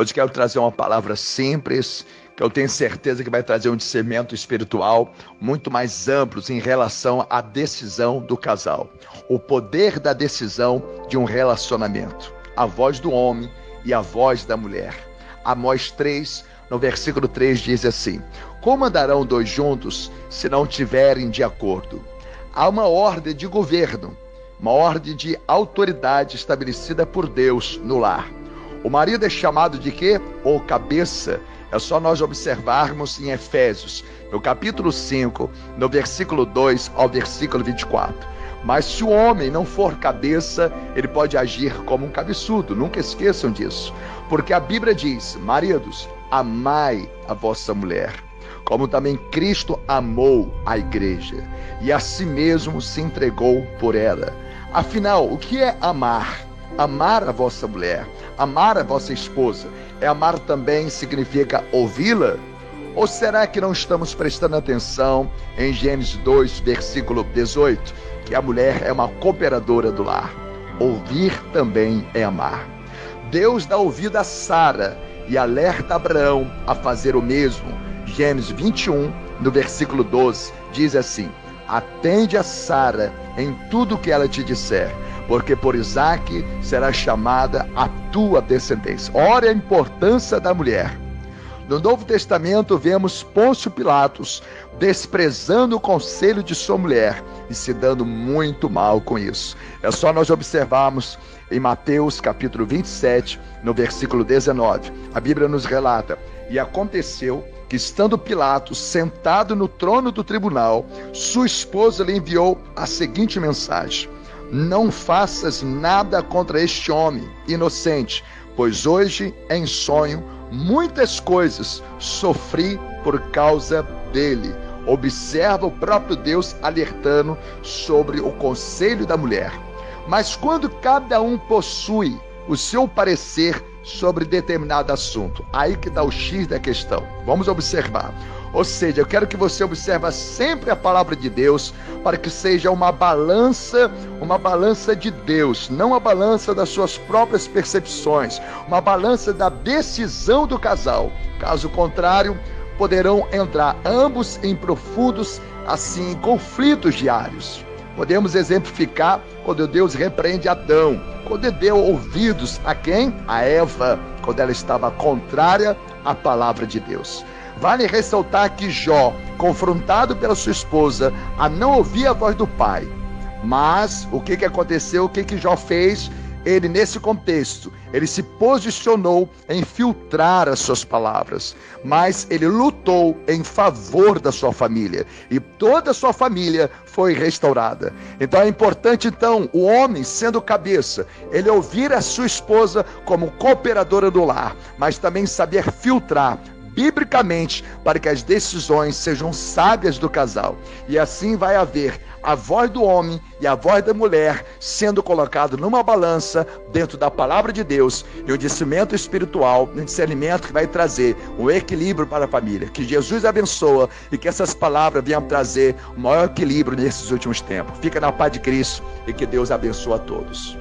Hoje quero trazer uma palavra simples, que eu tenho certeza que vai trazer um discernimento espiritual muito mais amplo em relação à decisão do casal. O poder da decisão de um relacionamento. A voz do homem e a voz da mulher. Amós 3, no versículo 3 diz assim: Como andarão dois juntos se não tiverem de acordo? Há uma ordem de governo, uma ordem de autoridade estabelecida por Deus no lar. O marido é chamado de quê? O cabeça. É só nós observarmos em Efésios, no capítulo 5, no versículo 2 ao versículo 24. Mas se o homem não for cabeça, ele pode agir como um cabeçudo. Nunca esqueçam disso. Porque a Bíblia diz: Maridos, amai a vossa mulher, como também Cristo amou a igreja e a si mesmo se entregou por ela. Afinal, o que é amar? Amar a vossa mulher, amar a vossa esposa, é amar também significa ouvi-la? Ou será que não estamos prestando atenção em Gênesis 2, versículo 18, que a mulher é uma cooperadora do lar? Ouvir também é amar. Deus dá ouvido a Sara e alerta Abraão a fazer o mesmo. Gênesis 21, no versículo 12, diz assim: Atende a Sara em tudo que ela te disser porque por Isaac será chamada a tua descendência. Olha a importância da mulher. No Novo Testamento vemos Pôncio Pilatos desprezando o conselho de sua mulher e se dando muito mal com isso. É só nós observarmos em Mateus capítulo 27, no versículo 19. A Bíblia nos relata: E aconteceu que, estando Pilatos sentado no trono do tribunal, sua esposa lhe enviou a seguinte mensagem: não faças nada contra este homem inocente, pois hoje, em sonho, muitas coisas sofri por causa dele. Observa o próprio Deus alertando sobre o conselho da mulher. Mas quando cada um possui o seu parecer sobre determinado assunto, aí que dá o X da questão. Vamos observar. Ou seja, eu quero que você observe sempre a palavra de Deus para que seja uma balança, uma balança de Deus, não a balança das suas próprias percepções, uma balança da decisão do casal. Caso contrário, poderão entrar ambos em profundos assim conflitos diários. Podemos exemplificar quando Deus repreende Adão, quando deu ouvidos a quem? A Eva, quando ela estava contrária à palavra de Deus. Vale ressaltar que Jó, confrontado pela sua esposa a não ouvir a voz do pai, mas o que, que aconteceu? O que, que Jó fez? Ele, nesse contexto, ele se posicionou em filtrar as suas palavras, mas ele lutou em favor da sua família e toda a sua família foi restaurada. Então é importante então o homem sendo cabeça, ele ouvir a sua esposa como cooperadora do lar, mas também saber filtrar biblicamente para que as decisões sejam sábias do casal. E assim vai haver a voz do homem e a voz da mulher sendo colocado numa balança dentro da palavra de Deus e o discernimento espiritual, um discernimento que vai trazer o equilíbrio para a família. Que Jesus abençoa e que essas palavras venham trazer o maior equilíbrio nesses últimos tempos. Fica na paz de Cristo e que Deus abençoe a todos.